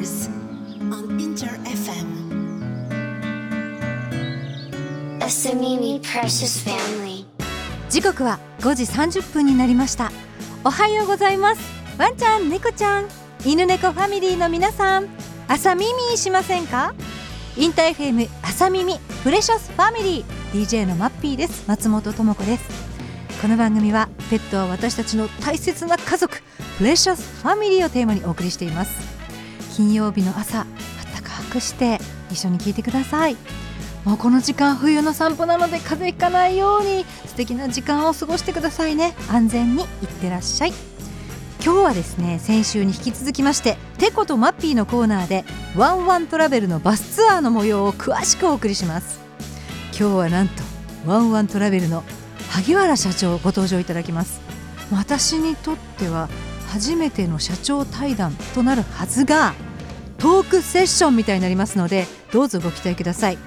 Colors on Inter FM. Asamimi Precious Family. 時刻は5時30分になりました。おはようございます。ワンちゃん猫ちゃん。犬猫ファミリーの皆さん。朝耳しませんか？インター FM 朝耳プレシャスファミリー DJ のマッピーです。松本智子です。この番組はペットは私たちの大切な家族プレシャスファミリーをテーマにお送りしています金曜日の朝あったかくして一緒に聞いてください。もうこの時間冬の散歩なので風邪ひかないように素敵な時間を過ごしてくださいね。安全にいってらっしゃい。今日はですね先週に引き続きましてテコとマッピーのコーナーでワンワントラベルのバスツアーの模様を詳しくお送りします。今日はなんとワンワントラベルの萩原社長ご登場いただきます。私にとっては初めての社長対談となるはずがトークセッションみたいになりますのでどうぞご期待ください。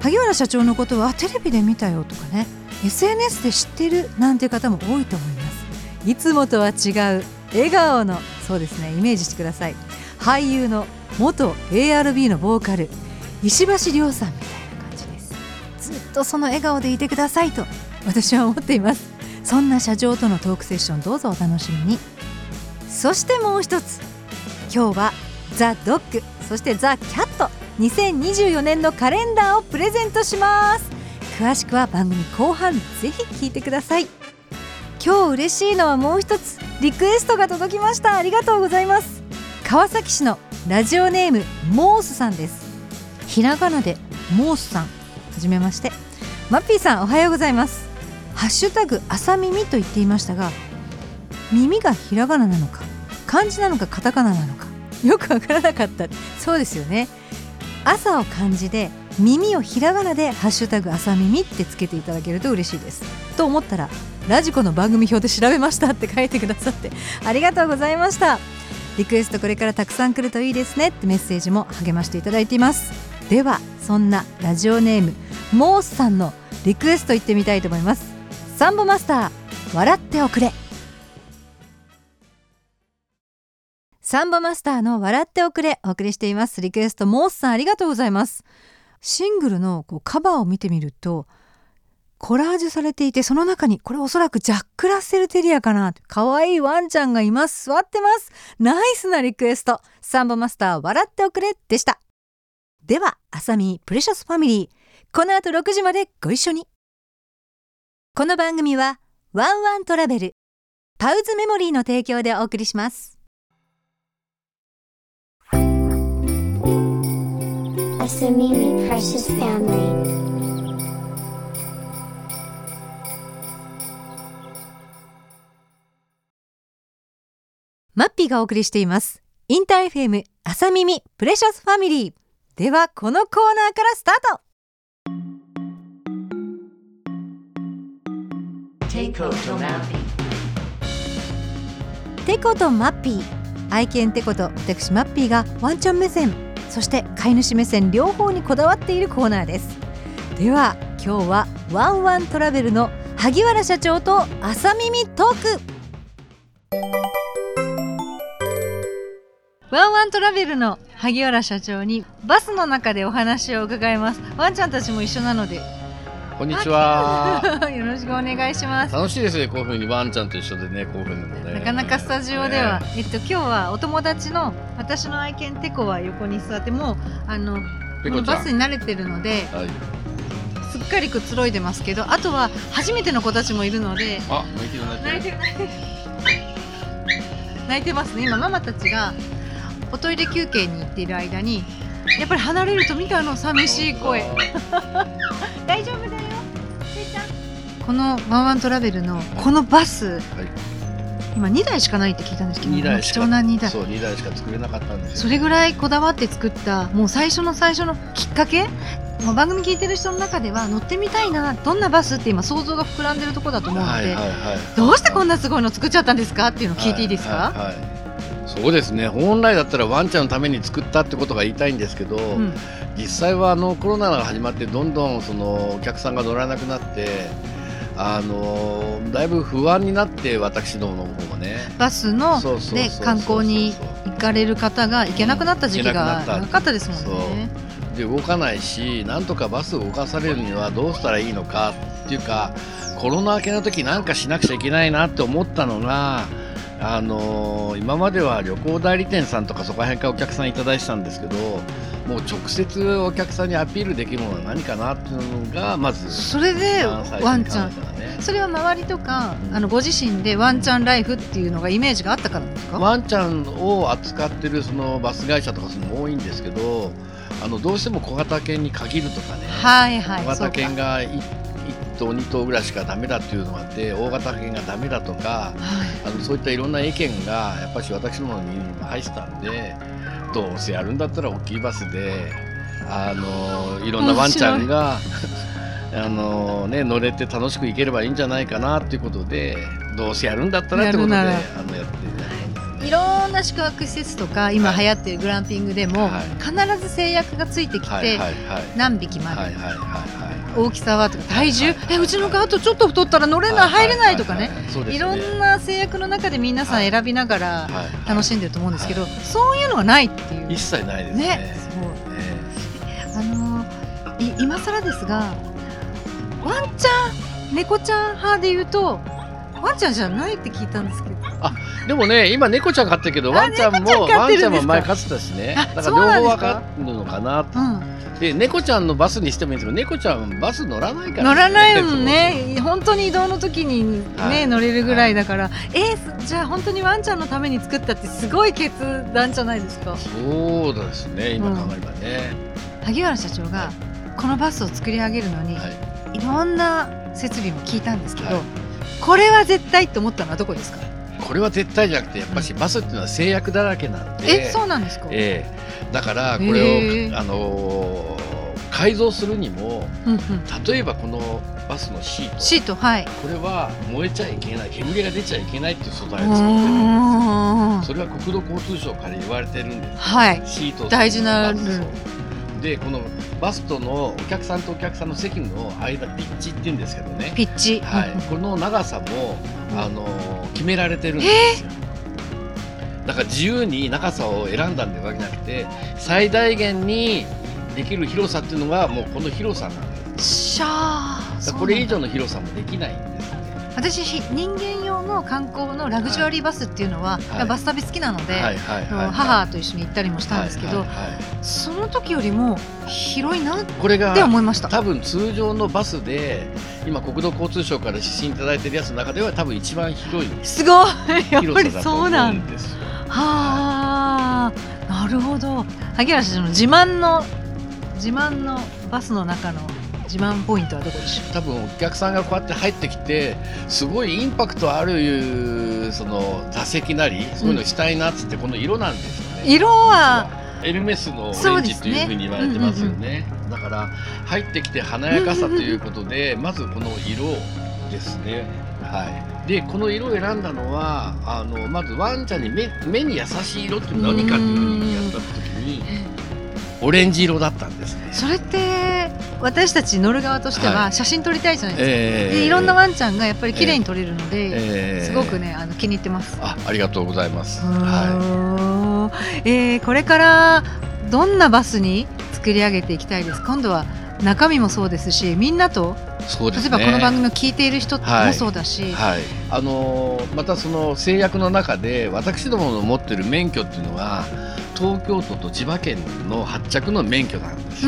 萩原社長のことはテレビで見たよとかね SNS で知ってるなんて方も多いと思います。いつもとは違う笑顔のそうですねイメージしてください。俳優の元 ARB のボーカル石橋亮さんみたいな感じです。ずっとその笑顔でいてくださいと私は思っています。そんな社長とのトークセッションどうぞお楽しみに。そしてもう一つ。今日はザ・ドッグそしてザ・キャット2024年のカレンダーをプレゼントします。詳しくは番組後半ぜひ聞いてください。今日嬉しいのはもう一つ。リクエストが届きました。ありがとうございます。川崎市のラジオネームモースさんです。ひらがなでモースさん。はじめまして。マッピーさんおはようございます。ハッシュタグ朝耳と言っていましたが耳がひらがななのか漢字なのかカタカナなのかよくわからなかった。そうですよね。朝を漢字で耳をひらがなで「ハッシュタグ朝耳」ってつけていただけると嬉しいです。と思ったらラジコの番組表で調べましたって書いてくださってありがとうございました。リクエストこれからたくさん来るといいですね。ってメッセージも励ましていただいています。ではそんなラジオネームモースさんのリクエスト行ってみたいと思います。サンボマスター笑っておくれ。サンボマスターの笑っておくれお送りしています。リクエストモースさんありがとうございます。シングルのこうカバーを見てみるとコラージュされていてその中にこれおそらくジャック・ラッセル・テリアかな。可愛いワンちゃんがいます。座ってます。ナイスなリクエスト。サンボマスター笑っておくれでした。ではアサミプレシャスファミリー。この後6時までご一緒に。この番組はワンワントラベル。パウズメモリーの提供でお送りします。Asamimi Precious Family. マッピーがお送りしていますインター FM 朝みみ Precious Family ではこのコーナーからスタート.テコとマッピー愛犬テコと私マッピーがワンちゃん目線そして飼い主目線両方にこだわっているコーナーです。では今日はワンワントラベルの萩原社長と朝耳トーク。ワンワントラベルの萩原社長にバスの中でお話を伺います。ワンちゃんたちも一緒なので。こんにちは。よろしくお願いします楽しいですね、こういうふうにワンちゃんと一緒でね、こういうふうにもね。なかなかスタジオでは、ねえっと今日はお友達の私の愛犬テコは横に座ってもうあのバスに慣れてるのではい。すっかりくつろいでますけどあとは初めての子たちもいるのであ、泣いてる泣泣いてる。る泣いてますね今ママたちがおトイレ休憩に行っている間にやっぱり離れると見たあの寂しい声このワンワントラベルのこのバスはい。今2台しかないって聞いたんですけど二台しか。貴重な2台そう、二台しか作れなかったんですよ。それぐらいこだわって作ったもう最初の最初のきっかけ？まあ番組聞いてる人の中では乗ってみたいなどんなバスって今想像が膨らんでるところだと思うので。どうしてこんなすごいの作っちゃったんですか？っていうのを聞いていいですか、はいはいはいそうですね本来だったらワンちゃんのために作ったってことが言いたいんですけど、うん実際はあのコロナが始まってどんどんそのお客さんが乗らなくなってあのーだいぶ不安になって私どもの方もね。バスので観光に行かれる方が行けなくなった時期がくなった長かったですもんね。で動かないしなんとかバスを動かされるにはどうしたらいいのかっていうかコロナ明けの時なんかしなくちゃいけないなって思ったのがあのー今までは旅行代理店さんとかそこら辺からお客さんいただいてたんですけどもう直接お客さんにアピールできるものは何かなっていうのがまずそれでワンちゃんねそれは周りとか、うんあのご自身でワンちゃんライフっていうのがイメージがあったからですか、ワンちゃんを扱ってるそのバス会社とかそのも多いんですけどあのどうしても小型犬に限るとかね、はいはい小型犬が 1, 頭2頭ぐらいしかダメだっていうのがあって大型犬がダメだとかはい。あのそういったいろんな意見がやっぱり私どもの耳にも入ってたんでどうせやるんだったら大きいバスであのいろんなワンちゃんが あの、ね、乗れて楽しく行ければいいんじゃないかなっていうことでどうせやるんだったらってことであのやっていろんな宿泊施設とか今はい。流行ってるグランピングでも、はい。必ず制約がついてきて、何匹まで、大きさはとか体重、えうちのガートちょっと太ったら乗れない、入れないとかね、いろんな制約の中で皆さん選びながらはい。楽しんでると思うんですけど、そういうのがないっていう。一切ないですね。ねすごい。えあのい今更ですがワンちゃん猫ちゃん派で言うとワンちゃんじゃないって聞いたんですけど。えでもね今猫ちゃん飼ってるけどあワンちゃん猫ちゃんも飼ってるんですか？ワンちゃんも前飼ってたしね。あだから両方わかるのかなうんで猫ちゃんのバスにしてもいいんですけど猫ちゃんバス乗らないから、乗らないもんね。本当に移動の時にね、はい。乗れるぐらいだから、えじゃあ本当にワンちゃんのために作ったってすごい決断じゃないですか？そうですね。今考えればね、萩原社長がこのバスを作り上げるのに、はい。い、ろんな設備も聞いたんですけど、はい。これは絶対って思ったのはどこですか？これは絶対じゃなくてやっぱしバスっていうのは制約だらけなんで。えそうなんですか、ええ。だからこへれえをあのー改造するにもうんうん、例えばこのバスのシート。シートはい。これは燃えちゃいけない煙が出ちゃいけないっていう素う材を作ってるーん。それは国土交通省から言われてるんです。はい。シート大事なルールでこのバスとのお客さんとお客さんの席の間ピッチって言うんですけどね、ピッチ、はい。この長さもあの決められてるんですよ、だから自由に長さを選んだんでわけじゃなくて最大限にできる広さっていうのがもうこの広さなんですしゃこれ以上の広さもできない私ひ人間用の観光のラグジュアリーバスっていうのは、はい。バス旅好きなので、はいはいはい、はい、母と一緒に行ったりもしたんですけど、はいはいはいその時よりも広いなって思いました。多分通常のバスで今国土交通省から指針いただいてるやつの中では多分一番広いすごい。やっぱりそうなうんんですよ。はあ。なるほど。萩原社長の自慢の自慢のバスの中の自慢ポイントはどこでしょ多分お客さんがこうやって入ってきてすごいインパクトあるその座席なりそういうのしたいなっつってこの色なんですよね。う色はエルメスのオレンジというふうに言われてますよね。だから入ってきて華やかさということで、まずこの色ですね。はい。でこの色を選んだのはあのまずワンちゃんに目目に優しい色って何かっていうふうにやった時にオレンジ色だったんですね。それって私たち乗る側としてはは写真撮りたいじゃないですか。えでいろんなワンちゃんがやっぱり綺麗に撮れるので、えーすごくねあの気に入ってます。あありがとうございます。うはーんえーこれからどんなバスに作り上げていきたいです今度は中身もそうですしみんなとい。そうですね。例えばこの番組を聞いている人もはいそうだし、はい、あのーまたその制約の中で私どもの持ってる免許っていうのは東京都と千葉県の発着の免許なんです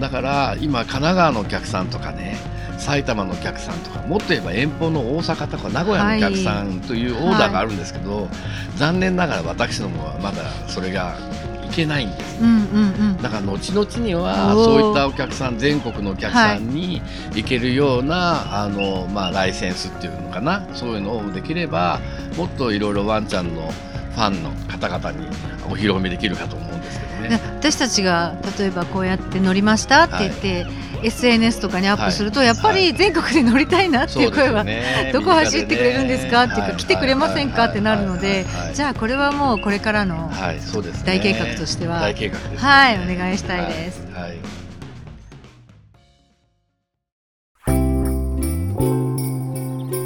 だから今神奈川のお客さんとかね埼玉のお客さんとかもっと言えば遠方の大阪とか名古屋のお客さんというオーダーがあるんですけど、残念ながら私どもはまだそれがいけないんです。うんうんうん。だから後々にはそういったお客さん全国のお客さんに行けるような、あのまあ、ライセンスっていうのかな。そういうのをできればもっといろいろワンちゃんのファンの方々にお披露目できるかと思うんですけどでね。私たちが例えばこうやって乗りましたって言って、SNS とかにアップすると、やっぱり全国で乗りたいなっていう声は、ね。どこ走ってくれるんですかっていうか来てくれませんかってなるのでじゃあこれはもうこれからのはい。そうですね。大計画としては大計画ですね。はいお願いしたいです。はい。はい。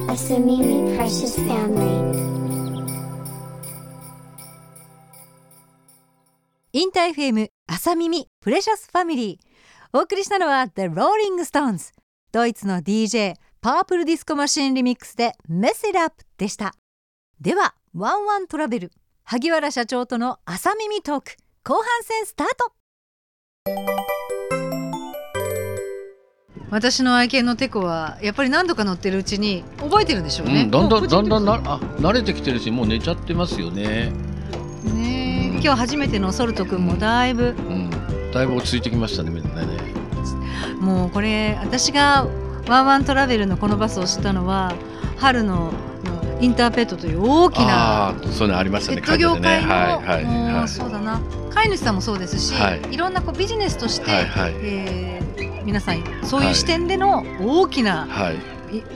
Asamimi Precious Family. インター FM 朝みみ Precious Family。お送りしたのは The Rolling Stones ドイツの DJ Purple Disco Machine Remix で Mess It Up でした。ではワンワントラベル。萩原社長との朝耳トーク。後半戦スタート。私の愛犬のテコはやっぱり何度か乗ってるうちに覚えてるんでしょうね、うん、だんだんだんだんなあ慣れてきてるしもう寝ちゃってますよね。ねえ今日初めてのソルト君もだいぶうん、だいぶ落ち着いてきましたねみんなね。もうこれ私がワンワントラベルのこのバスを知ったのは春ののインターペットという大きなそういうのありましたね。ペット業界の、はいはいそうだな飼い主さんもそうですし、はいい、ろんなこうビジネスとして、はいはいえー皆さんそういう視点での大きな、はい。い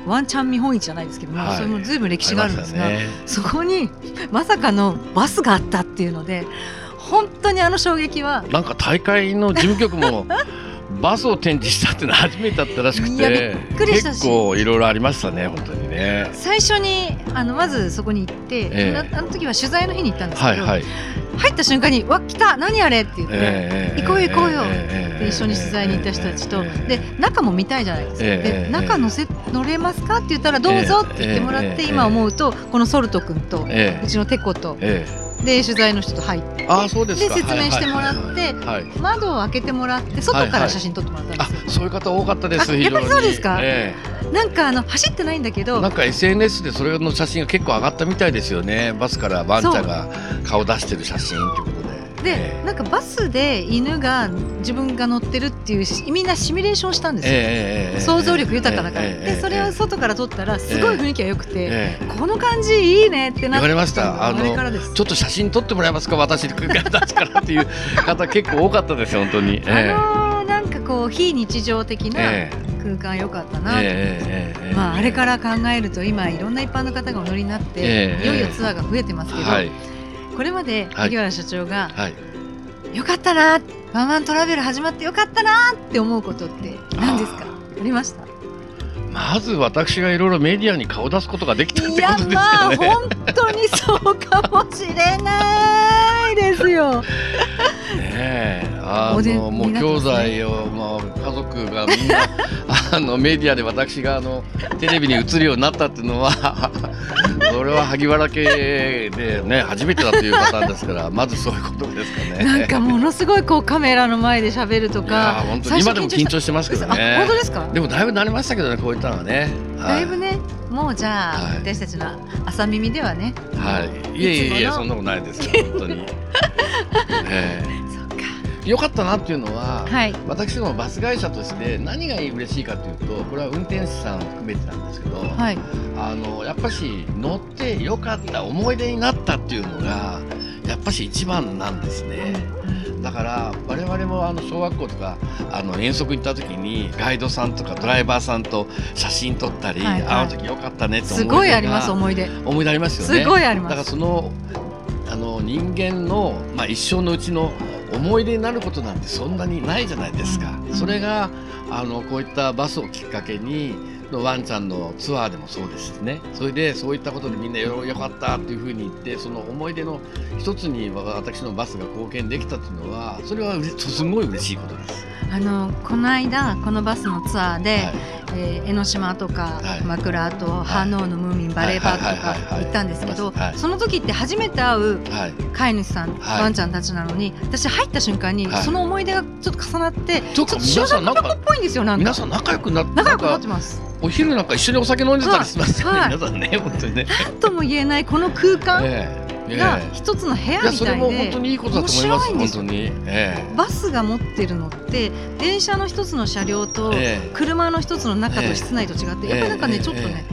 ワンチャン見本市じゃないですけども、はい。それもずいぶん歴史があるんですが、ね。そこにまさかのバスがあったっていうので本当にあの衝撃は。なんか大会の事務局もバスを展示したっていうのは初めてだったらしくて。結構いろいろありましたね本当にね。最初にあのまずそこに行って、ええ。なあの時は取材の日に行ったんですけど、はいはい。入った瞬間に「わ来た何あれ?」って言って、ええ行こうよ行こうよええで一緒に取材に行った人たちと、ええで中も見たいじゃないですか、ええで中乗せ乗れますかって言ったら「どうぞ」って言ってもらって、ええ今思うとこのソルト君と、ええ。うちのテコとええで取材の人と入って。ああそうですか。で説明してもらって窓を開けてもらって外から写真撮ってもらったんあです。よ、そういう方多かったです。あやっぱりそうですか。えなんかあの走ってないんだけえど。なんか SNS でそれの写真が結構上がったみたいですよね。バスからワンちゃんが顔出してる写真というで。で、ええ。なんかバスで犬が自分が乗ってるっていうしみんなシミュレーションしたんですよ、ええええええ想像力豊かだから、ええええでそれを外から撮ったらすごい雰囲気が良くて、ええ。この感じいいねってなって言われました。ああのれからです。ちょっと写真撮ってもらえますか私たちからっていう方結構多かったですよ本当に。ええ。あのーなんかこう非日常的なえ空間良かったえな、まあ、あれから考えると今いろんな一般の方がお乗りになって、ええ。いよいよツアーが増えてますけど、はいこれまではい萩原社長が、はい。よかったなワンワントラベル始まってよかったなって思うことって何ですか？ありました？まず私がいろいろメディアに顔出すことができたっていやことですまあかね。本当にそうかもしれないですよ。ねえあのもう兄弟をもう家族がみんな あのメディアで私があのテレビに映るようになったっていうのは それは萩原家でね初めてだというパターンですからまずそういうことですかね。なんかものすごいこうカメラの前で喋るとかー本当に今でも緊張ししてますけどあね本当。ですか？でもだいぶ慣れましたけどねこういったのはね。はいだいぶねもうじゃあ、はい私たちの朝耳ではねはい。いえいえいそんなことないですよ本当に。えそっかったなっていうのは。はい私どもバス会社として何が嬉しいかというとこれは運転手さんを含めてなんですけど、はいあのやっぱし乗ってよかった思い出になったっていうのがやっぱし一番なんですね。だから我々もあの小学校とかあの遠足行った時にガイドさんとかドライバーさんと写真撮ったり、はいはいあの時よかったねって思いす出がごいあります思い出思い出ありますよね。すごいありだからますそのあの人間の、まあ、一生のうちの思い出になることなんてそんなにないじゃないですか。うんそれがあのこういったバスをきっかけにのワンちゃんのツアーでもそうですしねそれでそういったことでみんなよよかったっていうふうに言ってその思い出の一つに私のバスが貢献できたっていうのはそれはすごい嬉しいことです。あのこの間このバスのツアーで、はいえー江ノ島とか、はい。枕と、い。ハノーのムーミンバレーパークとか行ったんですけど、はい。その時って初めて会うはい、飼い主さん、はい。ワンちゃんたちなのに私入った瞬間に、はい。その思い出がちょっと重なってちょっと皆さんなんかっぽいんですよなんか。皆さん仲良くなって仲良くなってます。お昼なんか一緒にお酒飲んでたりしますよね、はい。皆さんね本当にね。なんとも言えないこの空間が一つの部屋みたいで当にいい面白いんですよ。本当に、えバスが持ってるのって電車の一つの車両とええ。車の一つの中ええと室内と違ってえやっぱりなんかねええ。ちょっとね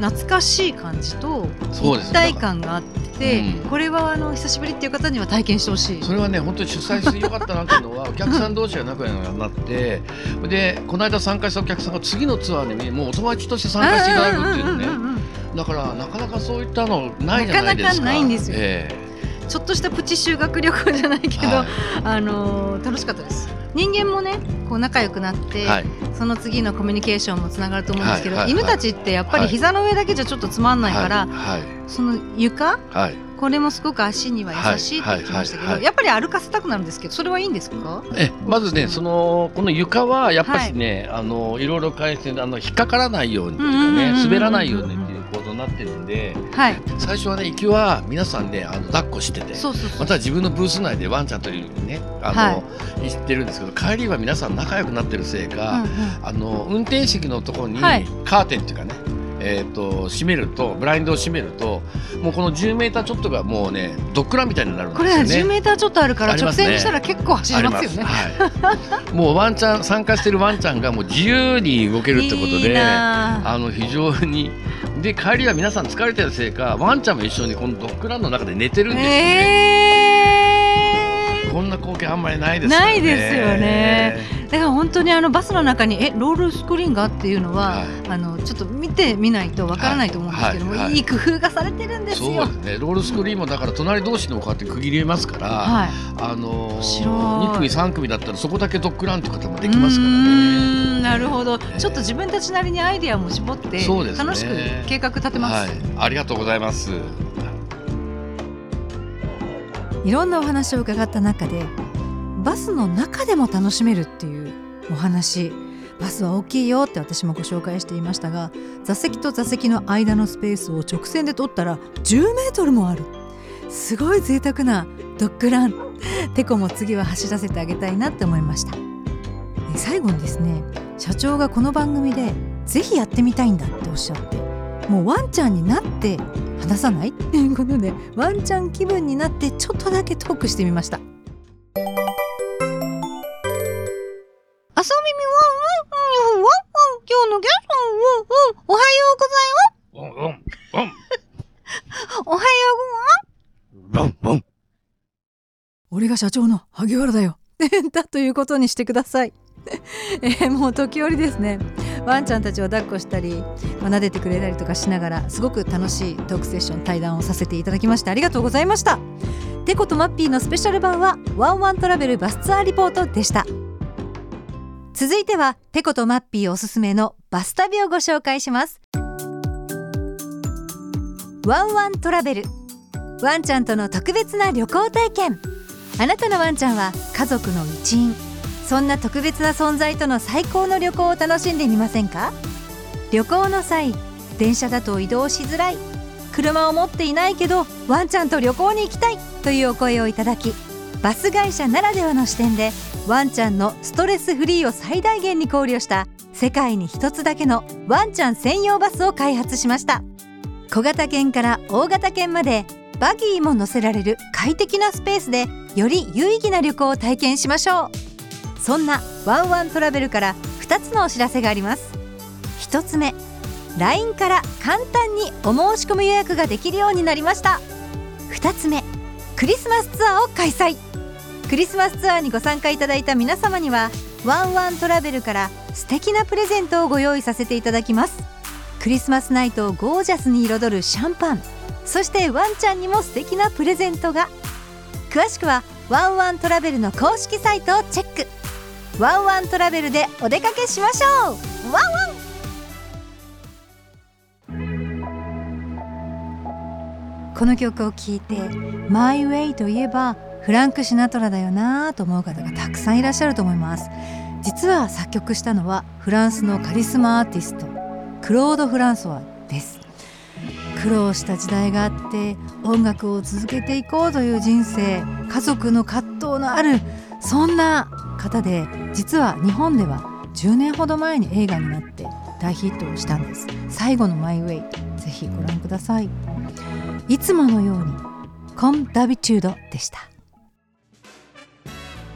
懐かしい感じと一体感があってうん。これはあの久しぶりっていう方には体験してほしい。え。それはね本当に主催してよかったなっていうのは お客さん同士が仲良くなってでこの間参加したお客さんが次のツアーにもうお友達として参加していただくっていうねだからなかなかそういったのないじゃないですか。なかなかないんですよ。えちょっとしたプチ修学旅行じゃないけど、はい。あのー楽しかったです。人間もねこう仲良くなって、はい。その次のコミュニケーションもつながると思うんですけど、はいはいはい。犬たちってやっぱり膝の上だけじゃちょっとつまんないから、はい。その床はい。これもすごく足には優しいって聞きましたけど、やっぱり歩かせたくなるんですけどそれはいいんですか？えまずねそのこの床はやっぱりね、い、あのいろいろ改善あの引っかからないようにというかね滑らないように構造になってるんではい。最初はね行きは皆さんねあの抱っこしててそうそうそう。また自分のブース内でワンちゃんというふうにねあの、はい。言ってるんですけど帰りは皆さん仲良くなってるせいか、うんうん。あの運転席のところにはい。カーテンっていうかね、えー、と閉めるとブラインドを閉めるともうこの10メーターちょっとがもうねドッグランみたいになるんですこれはよね。10メーターちょっとあるから直線にしたら結構走りますよね。はい、もうワンちゃん参加してるワンちゃんがもう自由に動けるってこといいであの非常にで帰りは皆さん疲れてるせいかワンちゃんも一緒にこのドッグランの中で寝てるんですよね、えー。こんな光景あんまりないですよねないですよねだから本当にあのバスの中にえロールスクリーンがっていうのは、はいあのちょっと見てみないとわからないと思うんですけども、いはいはいはいい工夫がされてるんですそうよ。ですねロールスクリーンもだから隣同士でもこうやって区切れますから、はい。あの面白い2組3組だったらそこだけドッグランっていう方もできますからね。んなるほど、えちょっと自分たちなりにアイデアも絞ってね楽しく計画立てます。はい、ありがとうございます。いろんなお話を伺った中でバスの中でも楽しめるっていうお話。バスは大きいよって私もご紹介していましたが座席と座席の間のスペースを直線で取ったら10メートルもある。すごい贅沢なドッグラン。テコも次は走らせてあげたいなって思いました。最後にですね社長がこの番組でぜひやってみたいんだっておっしゃってもうワンちゃんになって話さない？っていうことでワンちゃん気分になってちょっとだけトークしてみました。あさみみワンワンワンワンワン今日のゲストワンワンおはようございますワンワンおはようございますワンワン俺が社長の萩原だよだということにしてくださいえーもう時折ですねワンちゃんたちを抱っこしたり、まあ、撫でてくれたりとかしながらすごく楽しいトークセッション対談をさせていただきましてありがとうございました。テコとマッピーのスペシャル版はワンワントラベルバスツアーリポートでした。続いてはテコとマッピーおすすめのバス旅をご紹介します。ワンワントラベル。ワンちゃんとの特別な旅行体験。あなたのワンちゃんは家族の一員。そんな特別な存在との最高の旅行を楽しんでみませんか？旅行の際電車だと移動しづらい。車を持っていないけどワンちゃんと旅行に行きたいというお声をいただきバス会社ならではの視点でワンちゃんのストレスフリーを最大限に考慮した世界に一つだけのワンちゃん専用バスを開発しました。小型犬から大型犬までバギーも乗せられる快適なスペースでより有意義な旅行を体験しましょう。そんなワンワントラベルから2つのお知らせがあります。1つ目 LINE から簡単にお申し込み予約ができるようになりました。2つ目クリスマスツアーを開催。クリスマスツアーにご参加いただいた皆様にはワンワントラベルから素敵なプレゼントをご用意させていただきます。クリスマスナイトをゴージャスに彩るシャンパン。そしてワンちゃんにも素敵なプレゼントが。詳しくはワンワントラベルの公式サイトをチェック。ワンワントラベルでお出かけしましょう。ワンワン。この曲を聴いて「マイ・ウェイ」といえばフランク・シナトラだよなと思う方がたくさんいらっしゃると思います。実は作曲したのはフランスのカリスマアーティストクロード・フランソワです。苦労した時代があって音楽を続けていこうという人生家族の葛藤のあるそんな方で実は日本では10年ほど前に映画になって大ヒットをしたんです。最後のマイウェイぜひご覧ください。いつものようにコンダビチュードでした。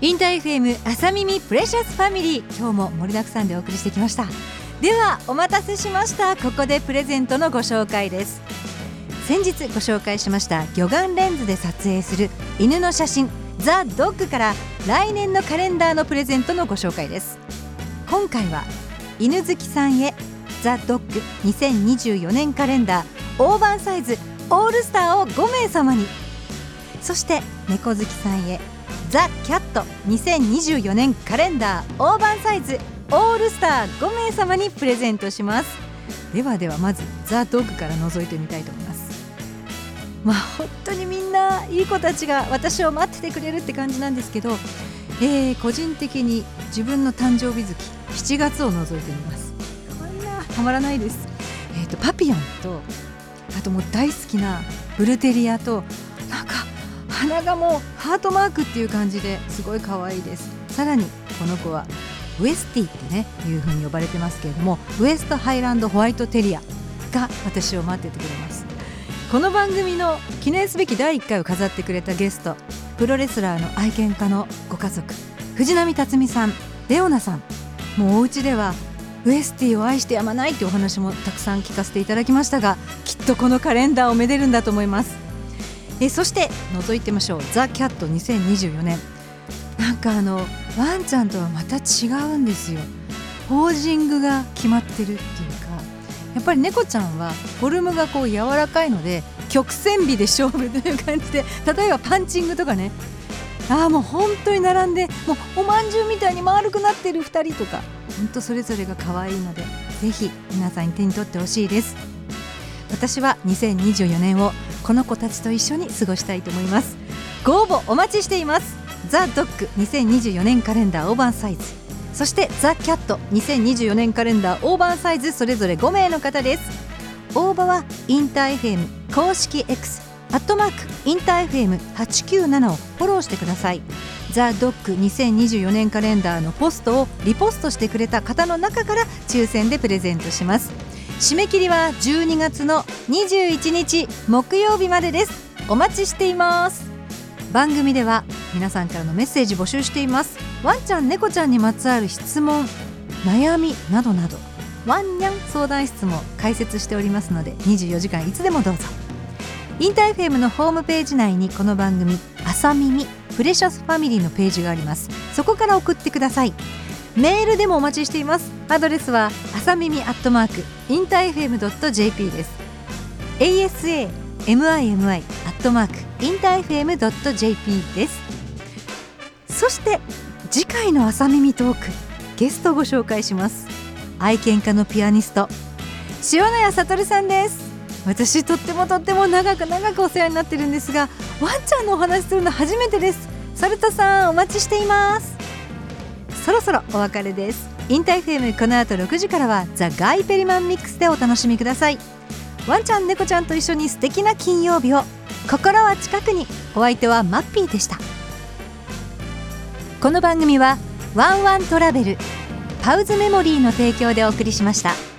インター FM 朝耳プレシャスファミリー今日も盛りだくさんでお送りしてきました。ではお待たせしました。ここでプレゼントのご紹介です。先日ご紹介しました魚眼レンズで撮影する犬の写真。ザ・ドッグから来年のカレンダーのプレゼントのご紹介です。今回は犬好きさんへザ・ドッグ2024年カレンダー大判サイズオールスターを5名様に。そして猫好きさんへザ・キャット2024年カレンダー大判サイズオールスター5名様にプレゼントします。ではではまずザ・ドッグから覗いてみたいと思います。まあ本当にみんないい子たちが私を待っててくれるって感じなんですけど、えー個人的に自分の誕生日月7月を覗いてみます。こんなたまらないです。えーとパピヨンとあともう大好きなブルテリアとなんか鼻がもうハートマークっていう感じですごい可愛いです。さらにこの子はウエスティってねいう風に呼ばれてますけれどもウエストハイランドホワイトテリアが私を待っててくれますこの番組の記念すべき第1回を飾ってくれたゲストプロレスラーの愛犬家のご家族藤波辰巳さんレオナさん。もうお家ではウエスティを愛してやまないっていうお話もたくさん聞かせていただきましたがきっとこのカレンダーをめでるんだと思います。えそして覗いてみましょう「ザ・キャット2024年。なんかあのワンちゃんとはまた違うんですよ。ポージングが決まってるっていうか。やっぱり猫ちゃんはフォルムがこう柔らかいので曲線美で勝負という感じで例えばパンチングとかね。ああもう本当に並んでもうおまんじゅうみたいに丸くなってる2人とか本当それぞれが可愛いのでぜひ皆さんに手に取ってほしいです。私は2024年をこの子たちと一緒に過ごしたいと思います。ご応募お待ちしています。ザ・ドッグ2024年カレンダーオーバーサイズ。そしてザ・キャット。2024年カレンダーオーバーサイズそれぞれ5名の方です。応募はインター FM 公式 X アットマークインター FM897 をフォローしてください。ザ・ドッグ2024年カレンダーのポストをリポストしてくれた方の中から抽選でプレゼントします。締め切りは12月の21日木曜日までです。お待ちしています。番組では皆さんからのメッセージ募集しています。ワンちゃん猫ちゃんにまつわる質問悩みなどなどワンニャン相談室も開設しておりますので24時間いつでもどうぞ。インター FM のホームページ内にこの番組「朝耳プレシャスファミリー」のページがあります。そこから送ってください。メールでもお待ちしています。アドレスは朝耳アットマークインター FM.jp です。Asamimi アットマークインター FM.jp です。そして次回の朝耳トークゲストをご紹介します。愛犬家のピアニスト塩谷悟さんです。私とってもとっても長く長くお世話になってるんですがワンちゃんのお話するの初めてです。サルタさんお待ちしています。そろそろお別れです。インター FM この後6時からはザ・ガイ・ペリマンミックスでお楽しみください。ワンちゃん猫ちゃんと一緒に素敵な金曜日を。心は近くにお相手はマッピーでしたこの番組はワンワントラベルパウズメモリーの提供でお送りしました。